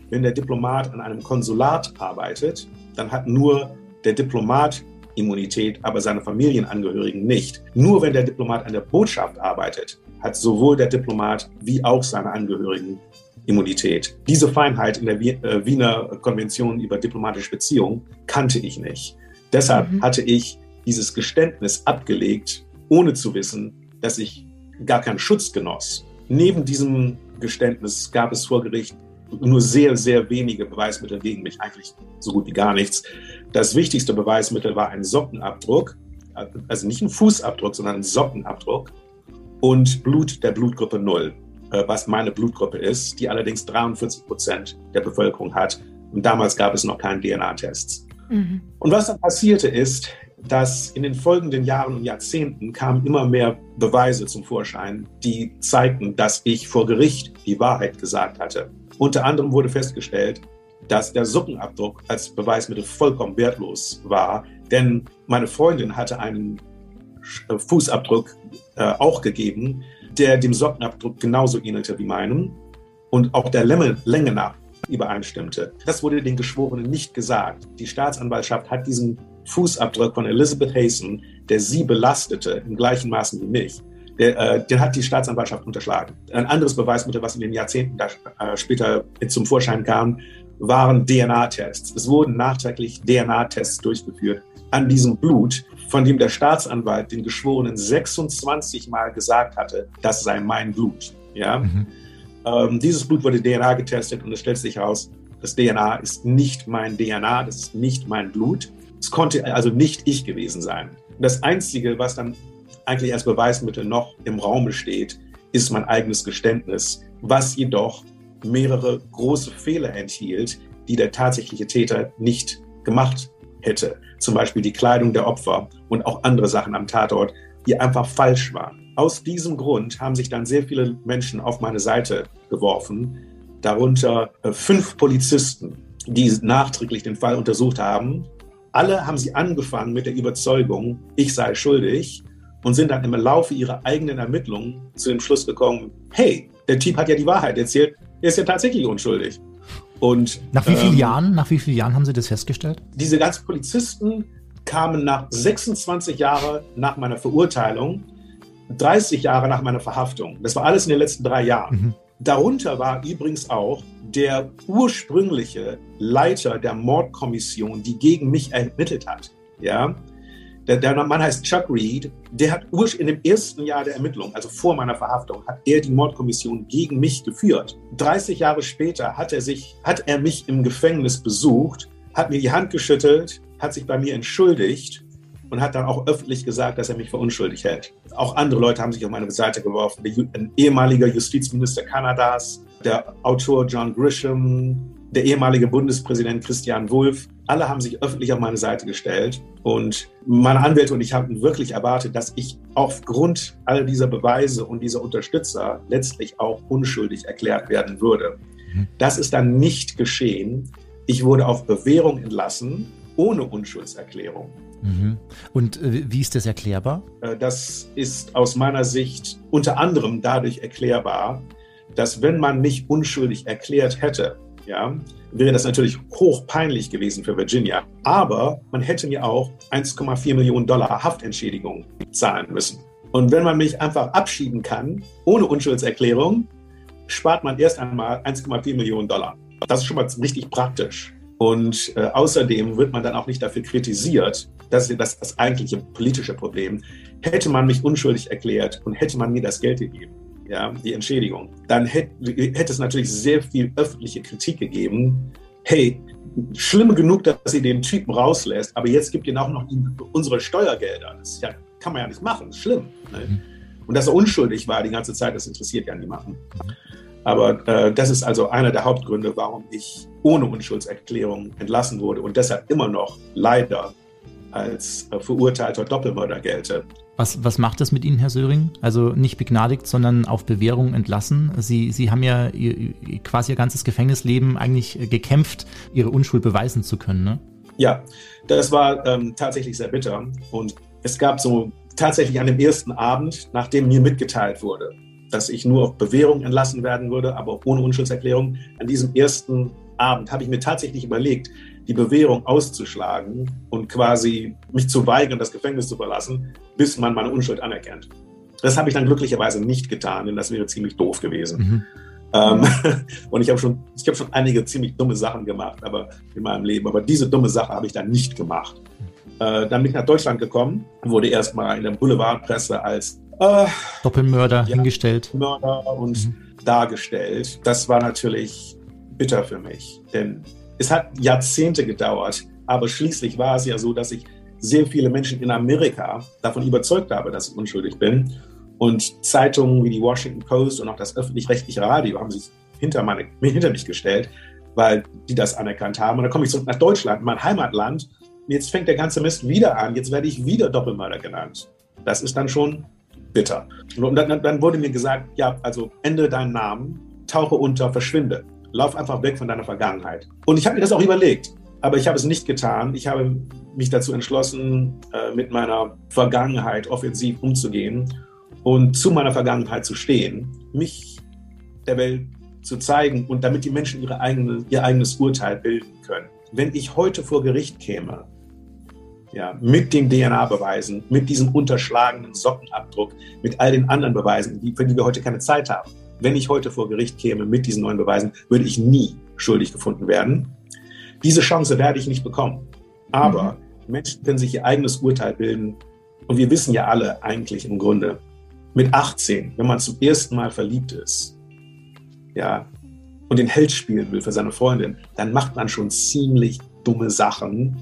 Wenn der Diplomat an einem Konsulat arbeitet, dann hat nur der Diplomat Immunität, aber seine Familienangehörigen nicht. Nur wenn der Diplomat an der Botschaft arbeitet, hat sowohl der Diplomat wie auch seine Angehörigen Immunität. Diese Feinheit in der äh, Wiener Konvention über diplomatische Beziehungen kannte ich nicht. Deshalb mhm. hatte ich dieses Geständnis abgelegt, ohne zu wissen, dass ich gar keinen Schutz genoss. Neben diesem Geständnis gab es vor Gericht nur sehr, sehr wenige Beweismittel gegen mich, eigentlich so gut wie gar nichts. Das wichtigste Beweismittel war ein Sockenabdruck, also nicht ein Fußabdruck, sondern ein Sockenabdruck und Blut der Blutgruppe 0, äh, was meine Blutgruppe ist, die allerdings 43 Prozent der Bevölkerung hat. Und damals gab es noch keinen DNA-Tests. Mhm. Und was dann passierte ist, dass in den folgenden Jahren und Jahrzehnten kamen immer mehr Beweise zum Vorschein, die zeigten, dass ich vor Gericht die Wahrheit gesagt hatte. Unter anderem wurde festgestellt, dass der Suppenabdruck als Beweismittel vollkommen wertlos war, denn meine Freundin hatte einen äh, Fußabdruck äh, auch gegeben, der dem Sockenabdruck genauso ähnelte wie meinem und auch der Länge, Länge nach übereinstimmte. Das wurde den Geschworenen nicht gesagt. Die Staatsanwaltschaft hat diesen Fußabdruck von Elizabeth Hasten, der sie belastete, im gleichen Maßen wie mich, der, äh, den hat die Staatsanwaltschaft unterschlagen. Ein anderes Beweismittel, was in den Jahrzehnten da, äh, später zum Vorschein kam, waren DNA-Tests. Es wurden nachträglich DNA-Tests durchgeführt an diesem Blut, von dem der Staatsanwalt den Geschworenen 26 Mal gesagt hatte, das sei mein Blut. Ja? Mhm. Ähm, dieses Blut wurde DNA getestet und es stellt sich heraus, das DNA ist nicht mein DNA, das ist nicht mein Blut. Es konnte also nicht ich gewesen sein. Das Einzige, was dann eigentlich als Beweismittel noch im Raum steht, ist mein eigenes Geständnis, was jedoch mehrere große Fehler enthielt, die der tatsächliche Täter nicht gemacht hätte. Zum Beispiel die Kleidung der Opfer und auch andere Sachen am Tatort, die einfach falsch waren. Aus diesem Grund haben sich dann sehr viele Menschen auf meine Seite geworfen, darunter äh, fünf Polizisten, die nachträglich den Fall untersucht haben. Alle haben sie angefangen mit der Überzeugung, ich sei schuldig und sind dann im Laufe ihrer eigenen Ermittlungen zu dem Schluss gekommen, hey, der Typ hat ja die Wahrheit erzählt, er ist ja tatsächlich unschuldig. Und, nach wie vielen ähm, Jahren, nach wie vielen Jahren haben Sie das festgestellt? Diese ganzen Polizisten kamen nach 26 Jahren nach meiner Verurteilung, 30 Jahre nach meiner Verhaftung. Das war alles in den letzten drei Jahren. Mhm. Darunter war übrigens auch der ursprüngliche Leiter der Mordkommission, die gegen mich ermittelt hat. Ja, der, der, Mann heißt Chuck Reed. Der hat in dem ersten Jahr der Ermittlung, also vor meiner Verhaftung, hat er die Mordkommission gegen mich geführt. 30 Jahre später hat er sich, hat er mich im Gefängnis besucht, hat mir die Hand geschüttelt, hat sich bei mir entschuldigt und hat dann auch öffentlich gesagt, dass er mich für unschuldig hält. Auch andere Leute haben sich auf meine Seite geworfen. Ein ehemaliger Justizminister Kanadas, der Autor John Grisham, der ehemalige Bundespräsident Christian Wulff, alle haben sich öffentlich auf meine Seite gestellt. Und meine Anwälte und ich haben wirklich erwartet, dass ich aufgrund all dieser Beweise und dieser Unterstützer letztlich auch unschuldig erklärt werden würde. Mhm. Das ist dann nicht geschehen. Ich wurde auf Bewährung entlassen, ohne Unschuldserklärung. Mhm. Und äh, wie ist das erklärbar? Äh, das ist aus meiner Sicht unter anderem dadurch erklärbar, dass wenn man mich unschuldig erklärt hätte, ja, wäre das natürlich hochpeinlich gewesen für Virginia. Aber man hätte mir auch 1,4 Millionen Dollar Haftentschädigung zahlen müssen. Und wenn man mich einfach abschieben kann, ohne Unschuldserklärung, spart man erst einmal 1,4 Millionen Dollar. Das ist schon mal richtig praktisch. Und äh, außerdem wird man dann auch nicht dafür kritisiert, das ist das, das eigentliche politische Problem. Hätte man mich unschuldig erklärt und hätte man mir das Geld gegeben, ja, die Entschädigung, dann hätte, hätte es natürlich sehr viel öffentliche Kritik gegeben. Hey, schlimm genug, dass sie den Typen rauslässt, aber jetzt gibt ihnen auch noch unsere Steuergelder. Das ja, kann man ja nicht machen, das ist schlimm. Ne? Mhm. Und dass er unschuldig war die ganze Zeit, das interessiert ja niemanden. Aber äh, das ist also einer der Hauptgründe, warum ich ohne Unschuldserklärung entlassen wurde und deshalb immer noch leider als äh, verurteilter Doppelmörder gelte. Was, was macht das mit Ihnen, Herr Söring? Also nicht begnadigt, sondern auf Bewährung entlassen. Sie, Sie haben ja ihr, quasi Ihr ganzes Gefängnisleben eigentlich gekämpft, Ihre Unschuld beweisen zu können, ne? Ja, das war ähm, tatsächlich sehr bitter. Und es gab so tatsächlich an dem ersten Abend, nachdem mir mitgeteilt wurde, dass ich nur auf Bewährung entlassen werden würde, aber ohne Unschuldserklärung, an diesem ersten Abend habe ich mir tatsächlich überlegt, die Bewährung auszuschlagen und quasi mich zu weigern, das Gefängnis zu verlassen, bis man meine Unschuld anerkennt. Das habe ich dann glücklicherweise nicht getan, denn das wäre ziemlich doof gewesen. Mhm. Ähm, [laughs] und ich habe schon, ich habe schon einige ziemlich dumme Sachen gemacht, aber in meinem Leben. Aber diese dumme Sache habe ich dann nicht gemacht. Äh, dann bin ich nach Deutschland gekommen, wurde erstmal in der Boulevardpresse als äh, Doppelmörder ja, hingestellt. Mörder und mhm. dargestellt. Das war natürlich bitter für mich, denn es hat Jahrzehnte gedauert, aber schließlich war es ja so, dass ich sehr viele Menschen in Amerika davon überzeugt habe, dass ich unschuldig bin. Und Zeitungen wie die Washington Post und auch das öffentlich-rechtliche Radio haben sich hinter, meine, hinter mich gestellt, weil die das anerkannt haben. Und dann komme ich zurück nach Deutschland, mein Heimatland. Und jetzt fängt der ganze Mist wieder an. Jetzt werde ich wieder Doppelmörder genannt. Das ist dann schon bitter. Und dann, dann wurde mir gesagt, ja, also ändere deinen Namen, tauche unter, verschwinde. Lauf einfach weg von deiner Vergangenheit. Und ich habe mir das auch überlegt, aber ich habe es nicht getan. Ich habe mich dazu entschlossen, äh, mit meiner Vergangenheit offensiv umzugehen und zu meiner Vergangenheit zu stehen, mich der Welt zu zeigen und damit die Menschen ihre eigene, ihr eigenes Urteil bilden können. Wenn ich heute vor Gericht käme, ja, mit den DNA-Beweisen, mit diesem unterschlagenen Sockenabdruck, mit all den anderen Beweisen, für die wir heute keine Zeit haben, wenn ich heute vor Gericht käme mit diesen neuen Beweisen, würde ich nie schuldig gefunden werden. Diese Chance werde ich nicht bekommen. Aber mhm. Menschen können sich ihr eigenes Urteil bilden. Und wir wissen ja alle eigentlich im Grunde, mit 18, wenn man zum ersten Mal verliebt ist, ja, und den Held spielen will für seine Freundin, dann macht man schon ziemlich dumme Sachen,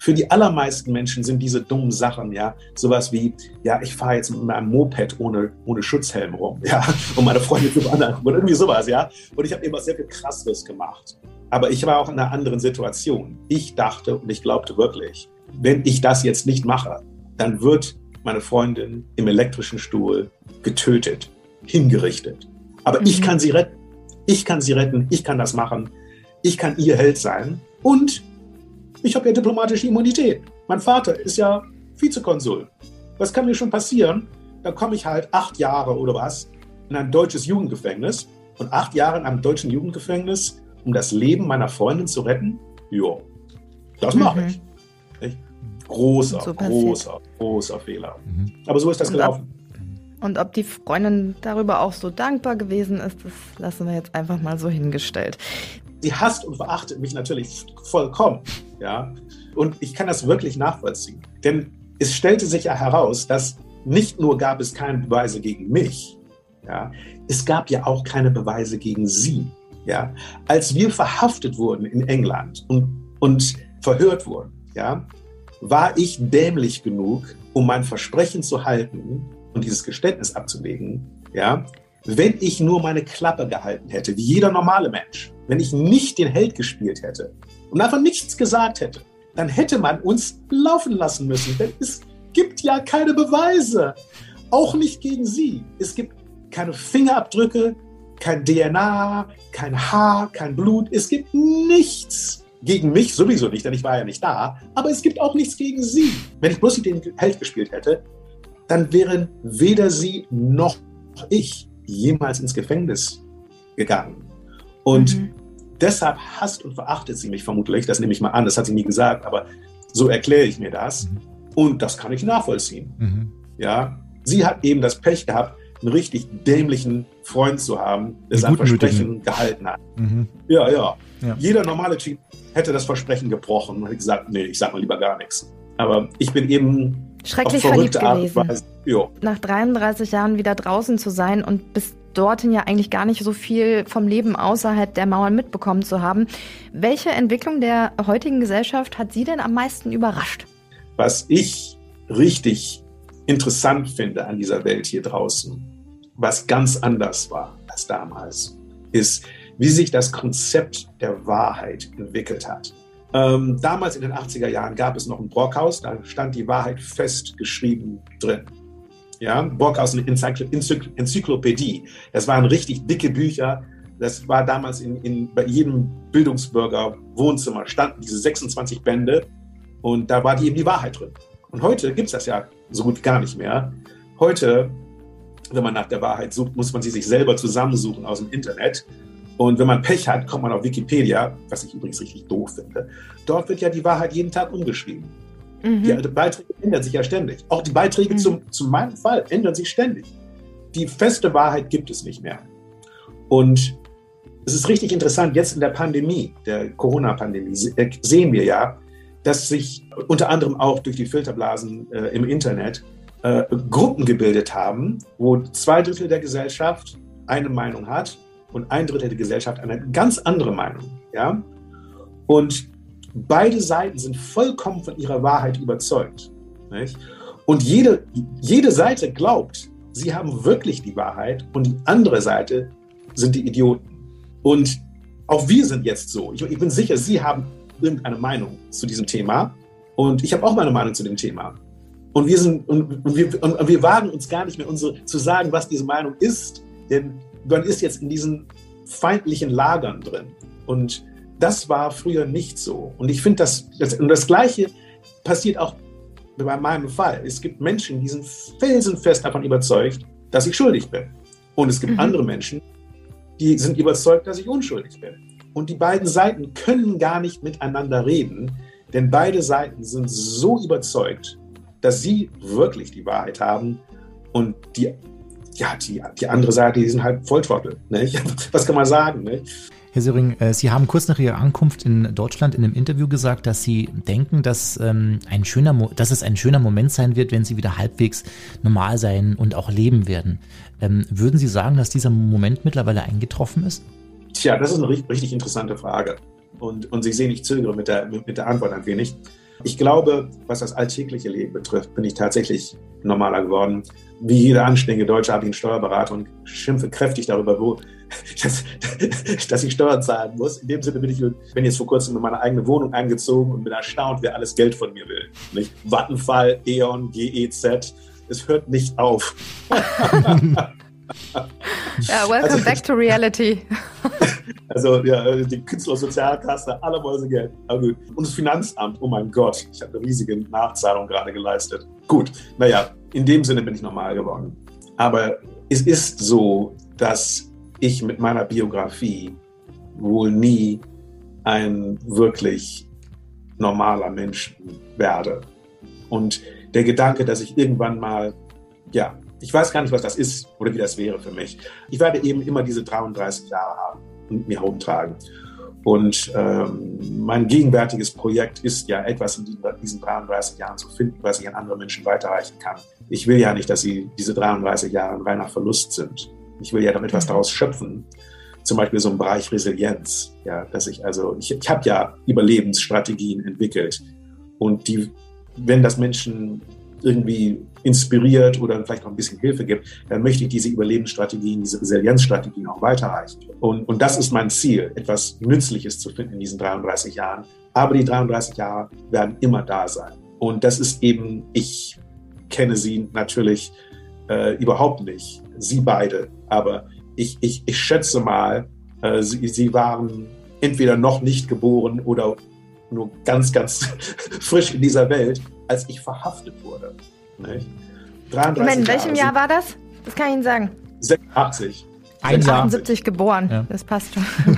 für die allermeisten Menschen sind diese dummen Sachen, ja, sowas wie, ja, ich fahre jetzt mit meinem Moped ohne, ohne Schutzhelm rum, ja, und meine Freunde zu anderen, oder irgendwie sowas, ja. Und ich habe immer sehr viel Krasses gemacht. Aber ich war auch in einer anderen Situation. Ich dachte und ich glaubte wirklich, wenn ich das jetzt nicht mache, dann wird meine Freundin im elektrischen Stuhl getötet, hingerichtet. Aber mhm. ich kann sie retten. Ich kann sie retten. Ich kann das machen. Ich kann ihr Held sein. Und ich habe ja diplomatische Immunität. Mein Vater ist ja Vizekonsul. Was kann mir schon passieren? Dann komme ich halt acht Jahre oder was in ein deutsches Jugendgefängnis und acht Jahre in einem deutschen Jugendgefängnis, um das Leben meiner Freundin zu retten? Jo, das mache mhm. ich. Großer, so großer, großer Fehler. Mhm. Aber so ist das und gelaufen. Ob, und ob die Freundin darüber auch so dankbar gewesen ist, das lassen wir jetzt einfach mal so hingestellt. Sie hasst und verachtet mich natürlich vollkommen. Ja? Und ich kann das wirklich nachvollziehen. Denn es stellte sich ja heraus, dass nicht nur gab es keine Beweise gegen mich, ja, es gab ja auch keine Beweise gegen sie. Ja? Als wir verhaftet wurden in England und, und verhört wurden, ja, war ich dämlich genug, um mein Versprechen zu halten und dieses Geständnis abzulegen, ja, wenn ich nur meine Klappe gehalten hätte, wie jeder normale Mensch, wenn ich nicht den Held gespielt hätte und einfach nichts gesagt hätte, dann hätte man uns laufen lassen müssen. Denn es gibt ja keine Beweise. Auch nicht gegen sie. Es gibt keine Fingerabdrücke, kein DNA, kein Haar, kein Blut. Es gibt nichts. Gegen mich sowieso nicht, denn ich war ja nicht da. Aber es gibt auch nichts gegen sie. Wenn ich bloß den Held gespielt hätte, dann wären weder sie noch ich jemals ins Gefängnis gegangen. Und mhm. Deshalb hasst und verachtet sie mich vermutlich. Das nehme ich mal an, das hat sie nie gesagt, aber so erkläre ich mir das. Mhm. Und das kann ich nachvollziehen. Mhm. Ja, sie hat eben das Pech gehabt, einen richtig dämlichen Freund zu haben, der sein. Versprechen gehalten hat. Mhm. Ja, ja, Ja. Jeder normale Typ hätte das Versprechen gebrochen und hätte gesagt, nee, ich sag mal lieber gar nichts. Aber ich bin eben Schrecklich verliebt gewesen. Nach 33 Jahren wieder draußen zu sein und bis dorthin ja eigentlich gar nicht so viel vom Leben außerhalb der Mauern mitbekommen zu haben. Welche Entwicklung der heutigen Gesellschaft hat Sie denn am meisten überrascht? Was ich richtig interessant finde an dieser Welt hier draußen, was ganz anders war als damals, ist, wie sich das Konzept der Wahrheit entwickelt hat. Ähm, damals in den 80er Jahren gab es noch ein Brockhaus, da stand die Wahrheit festgeschrieben drin. Ja, Brockhaus, eine Enzykl Enzykl Enzyklopädie. Das waren richtig dicke Bücher. Das war damals in, in, bei jedem Bildungsbürger Wohnzimmer standen diese 26 Bände und da war die eben die Wahrheit drin. Und heute gibt es das ja so gut gar nicht mehr. Heute, wenn man nach der Wahrheit sucht, muss man sie sich selber zusammensuchen aus dem Internet. Und wenn man Pech hat, kommt man auf Wikipedia, was ich übrigens richtig doof finde. Dort wird ja die Wahrheit jeden Tag umgeschrieben. Mhm. Die Beiträge ändern sich ja ständig. Auch die Beiträge Mhm. zum, zu meinem Fall ändern sich ständig. Die feste Wahrheit gibt es nicht mehr. Und es ist richtig interessant, jetzt in der Pandemie, der Corona-Pandemie, äh, sehen wir ja, dass sich unter anderem auch durch die Filterblasen äh, im Internet äh, Gruppen gebildet haben, wo zwei Drittel der Gesellschaft eine Meinung hat und ein Drittel der Gesellschaft eine ganz andere Meinung. Ja? Und beide Seiten sind vollkommen von ihrer Wahrheit überzeugt. Nicht? Und jede, jede Seite glaubt, sie haben wirklich die Wahrheit und die andere Seite sind die Idioten. Und auch wir sind jetzt so. Ich, ich bin sicher, Sie haben irgendeine Meinung zu diesem Thema und ich habe auch meine Meinung zu dem Thema. Und wir, sind, und, und, wir, und wir wagen uns gar nicht mehr unsere, zu sagen, was diese Meinung ist, denn man ist jetzt in diesen feindlichen Lagern drin. Und das war früher nicht so. Und ich finde, das, das, und das Gleiche passiert auch bei meinem Fall. Es gibt Menschen, die sind felsenfest davon überzeugt, dass ich schuldig bin. Und es gibt Mhm. andere Menschen, die sind überzeugt, dass ich unschuldig bin. Und die beiden Seiten können gar nicht miteinander reden, denn beide Seiten sind so überzeugt, dass sie wirklich die Wahrheit haben und die, ja, die, die andere Seite, die sind halt Volltrottel. Nicht? [laughs] Was kann man sagen? Nicht? Herr Söring, äh, Sie haben kurz nach Ihrer Ankunft in Deutschland in einem Interview gesagt, dass Sie denken, dass, ähm, ein schöner Mo dass es ein schöner Moment sein wird, wenn Sie wieder halbwegs normal sein und auch leben werden. Ähm, würden Sie sagen, dass dieser Moment mittlerweile eingetroffen ist? Tja, das ist eine richtig, richtig interessante Frage. Und, und Sie sehen, ich zögere mit der, mit der Antwort ein wenig. Ich glaube, was das alltägliche Leben betrifft, bin ich tatsächlich normaler geworden. Wie jeder anständige Deutsche habe ich einen Steuerberater und schimpfe kräftig darüber, wo, [laughs] dass, dass ich Steuern zahlen muss. In dem Sinne bin ich bin jetzt vor kurzem in meine eigene Wohnung eingezogen und bin erstaunt, wer alles Geld von mir will. Nicht? Vattenfall, E.ON, GEZ, es hört nicht auf. [laughs] Ja, welcome Also- back to reality. [laughs] Also ja, die Künstlersozialkasse, alle wollen Geld. Aber gut. Und das Finanzamt, oh mein Gott, ich habe eine riesige Nachzahlung gerade geleistet. Gut, naja, in dem Sinne bin ich normal geworden. Aber es ist so, dass ich mit meiner Biografie wohl nie ein wirklich normaler Mensch werde. Und der Gedanke, dass ich irgendwann mal, ja, ich weiß gar nicht, was das ist oder wie das wäre für mich. Ich werde eben immer diese 33 Jahre haben und mir herumtragen. Und ähm, mein gegenwärtiges Projekt ist ja etwas in diesen- diesen 33 Jahren zu finden, was ich an andere Menschen weiterreichen kann. Ich will ja nicht, dass sie diese 33 Jahre ein reiner Verlust sind. Ich will ja damit was daraus schöpfen. Zum Beispiel so im Bereich Resilienz. Ja, dass ich also, ich, ich habe ja Überlebensstrategien entwickelt. Und die, wenn das Menschen irgendwie inspiriert oder vielleicht auch ein bisschen Hilfe gibt, dann möchte ich diese Überlebensstrategien, diese Resilienzstrategien auch weiterreichen. Und, und das ist mein Ziel, etwas Nützliches zu finden in diesen 33 Jahren. Aber die 33 Jahre werden immer da sein. Und das ist eben, ich kenne sie natürlich äh, überhaupt nicht, sie beide. Aber ich, ich, ich schätze mal, äh, sie, sie waren entweder noch nicht geboren oder nur ganz, ganz [laughs] frisch in dieser Welt, als ich verhaftet wurde. Nicht? 33 Moment, in welchem Jahr war das? Das kann ich Ihnen sagen. sind 86. Ein Jahr. 78 geboren. Ja. Das passt schon. [laughs]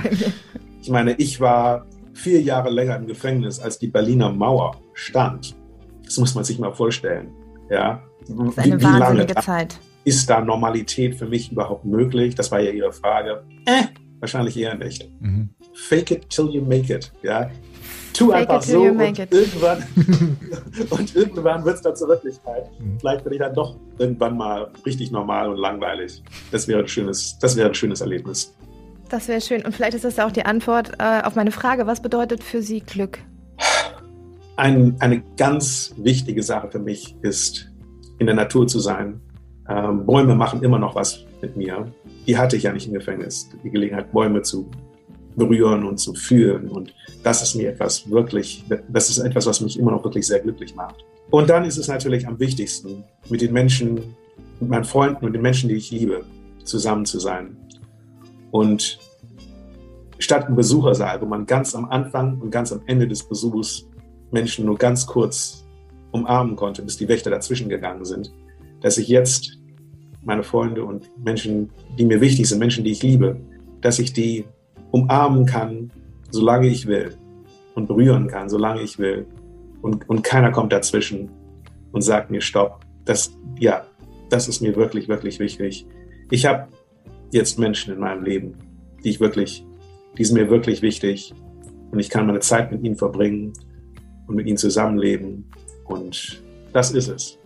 Ich meine, ich war vier Jahre länger im Gefängnis, als die Berliner Mauer stand. Das muss man sich mal vorstellen. Ja, Das ist eine wahnsinnige Zeit. ist da Normalität für mich überhaupt möglich? Das war ja Ihre Frage. Äh, wahrscheinlich eher nicht. Mhm. Fake it till you make it. Ja, tu Fake einfach so [laughs] und irgendwann und irgendwann wird es dann zur Wirklichkeit. Mhm. Vielleicht bin ich dann doch irgendwann mal richtig normal und langweilig. Das wäre ein schönes, das wäre ein schönes Erlebnis. Das wäre schön. Und vielleicht ist das ja auch die Antwort äh, auf meine Frage. Was bedeutet für Sie Glück? Ein, eine ganz wichtige Sache für mich ist, in der Natur zu sein. Ähm, Bäume machen immer noch was mit mir. Die hatte ich ja nicht im Gefängnis. Die Gelegenheit, Bäume zu berühren und zu fühlen. Und das ist mir etwas wirklich, das ist etwas, was mich immer noch wirklich sehr glücklich macht. Und dann ist es natürlich am wichtigsten, mit den Menschen, mit meinen Freunden und den Menschen, die ich liebe, zusammen zu sein. Und statt im Besuchersaal, wo man ganz am Anfang und ganz am Ende des Besuchs Menschen nur ganz kurz umarmen konnte, bis die Wächter dazwischen gegangen sind, dass ich jetzt meine Freunde und Menschen, die mir wichtig sind, Menschen, die ich liebe, dass ich die umarmen kann, solange ich will und berühren kann, solange ich will und, und keiner kommt dazwischen und sagt mir Stopp. Das, ja, das ist mir wirklich, wirklich wichtig. Ich habe jetzt Menschen in meinem Leben, die ich wirklich, die sind mir wirklich wichtig und ich kann meine Zeit mit ihnen verbringen und mit ihnen zusammenleben und das ist es.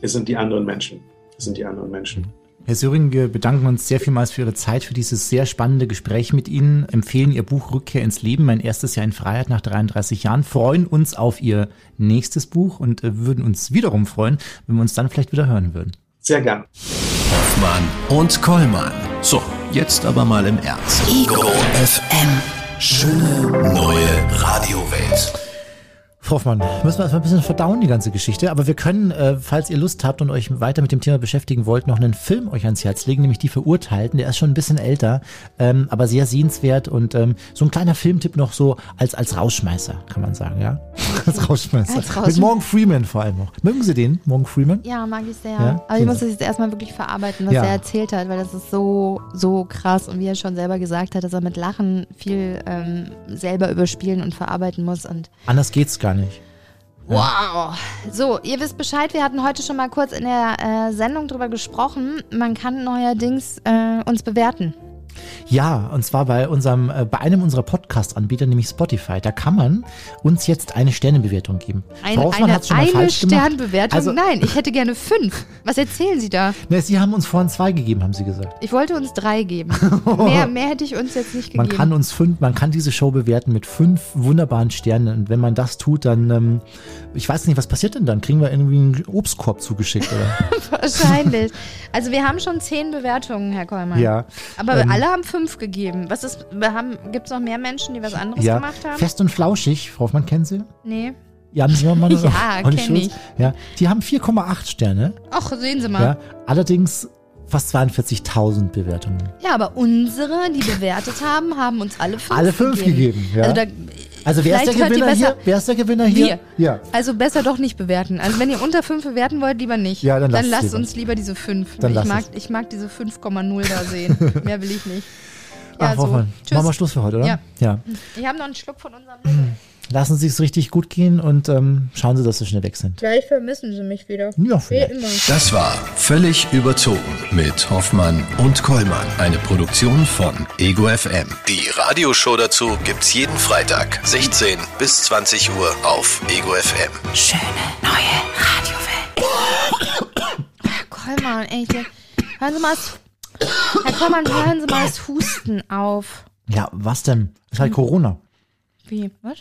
Es sind die anderen Menschen. Es sind die anderen Menschen. Herr Söring, wir bedanken uns sehr vielmals für Ihre Zeit, für dieses sehr spannende Gespräch mit Ihnen, empfehlen Ihr Buch Rückkehr ins Leben, mein erstes Jahr in Freiheit nach 33 Jahren, freuen uns auf Ihr nächstes Buch und äh, würden uns wiederum freuen, wenn wir uns dann vielleicht wieder hören würden. Sehr gern. Hoffmann und Kollmann. So, jetzt aber mal im Ernst. Ego FM. Schöne neue Radiowelt. Frau Hoffmann, müssen wir erstmal ein bisschen verdauen, die ganze Geschichte. Aber wir können, äh, falls ihr Lust habt und euch weiter mit dem Thema beschäftigen wollt, noch einen Film euch ans Herz legen, nämlich Die Verurteilten. Der ist schon ein bisschen älter, ähm, aber sehr sehenswert und ähm, so ein kleiner Filmtipp noch so als, als Rausschmeißer, kann man sagen, ja? [laughs] als Rausschmeißer. Als Rausschmeißer. Mit Morgan Freeman vor allem noch. Mögen Sie den, Morgan Freeman? Ja, mag ich sehr. Ja? Aber ich muss das jetzt erstmal wirklich verarbeiten, was Ja. er erzählt hat, weil das ist so, so krass. Und wie er schon selber gesagt hat, dass er mit Lachen viel ähm, selber überspielen und verarbeiten muss. Und Anders geht's gar nicht. Wow. So, ihr wisst Bescheid, wir hatten heute schon mal kurz in der äh, Sendung drüber gesprochen. Man kann neuerdings äh, uns bewerten. Ja, und zwar bei unserem, äh, bei einem unserer Podcast-Anbieter, nämlich Spotify. Da kann man uns jetzt eine Sternebewertung geben. Ein, eine hat's schon mal eine falsch. Sternbewertung? Also, Nein, ich hätte gerne fünf. Was erzählen Sie da? [laughs] ne, Sie haben uns vorhin zwei gegeben, haben Sie gesagt. Ich wollte uns drei geben. [laughs] mehr, mehr hätte ich uns jetzt nicht Man gegeben. kann uns fünf, man kann diese Show bewerten mit fünf wunderbaren Sternen. Und wenn man das tut, dann, ähm, ich weiß nicht, was passiert denn dann? Kriegen wir irgendwie einen Obstkorb zugeschickt, oder? [laughs] Wahrscheinlich. Also wir haben schon zehn Bewertungen, Herr Kollmann. ja. Aber Ähm, alle haben fünf gegeben. Was ist, wir haben, gibt es noch mehr Menschen, die was anderes Ja. gemacht haben? Fest und flauschig, Frau Hoffmann, kennen Sie? Nee. [laughs] Ja, haben Sie mal Ja, Olli Schulz? ich. Ja, die haben 4,8 Sterne. Ach, sehen Sie mal. Ja, allerdings fast 42.000 Bewertungen. Ja, aber unsere, die bewertet haben, haben uns alle fünf Alle fünf gegeben, ja. Also, da, Also wer ist der Gewinner hier? Wer ist der Gewinner hier? Wir. Ja. also besser doch nicht bewerten. Also wenn ihr unter fünf bewerten wollt, lieber nicht. Ja, dann lasst es lasst lieber. uns lieber diese fünf. Dann ich, mag, ich mag diese 5,0 da sehen. [laughs] Mehr will ich nicht. Ja, Ach, Tschüss. machen wir Schluss für heute, oder? Ja. ja. Ich habe noch einen Schluck von unserem. Lassen Sie es richtig gut gehen und ähm, schauen Sie, dass Sie schnell weg sind. Gleich vermissen Sie mich wieder. Ja, Wie vielleicht. immer. Das war Völlig überzogen mit Hoffmann und Kollmann. Eine Produktion von Ego FM. Die Radioshow dazu gibt's jeden Freitag, 16 bis 20 Uhr auf Ego FM. Schöne neue Radiowelt. Herr Kollmann, ey, hören Sie mal das, Herr Kollmann, hören Sie mal das Husten auf. Ja, was denn? Das ist halt Corona. Wie? Was?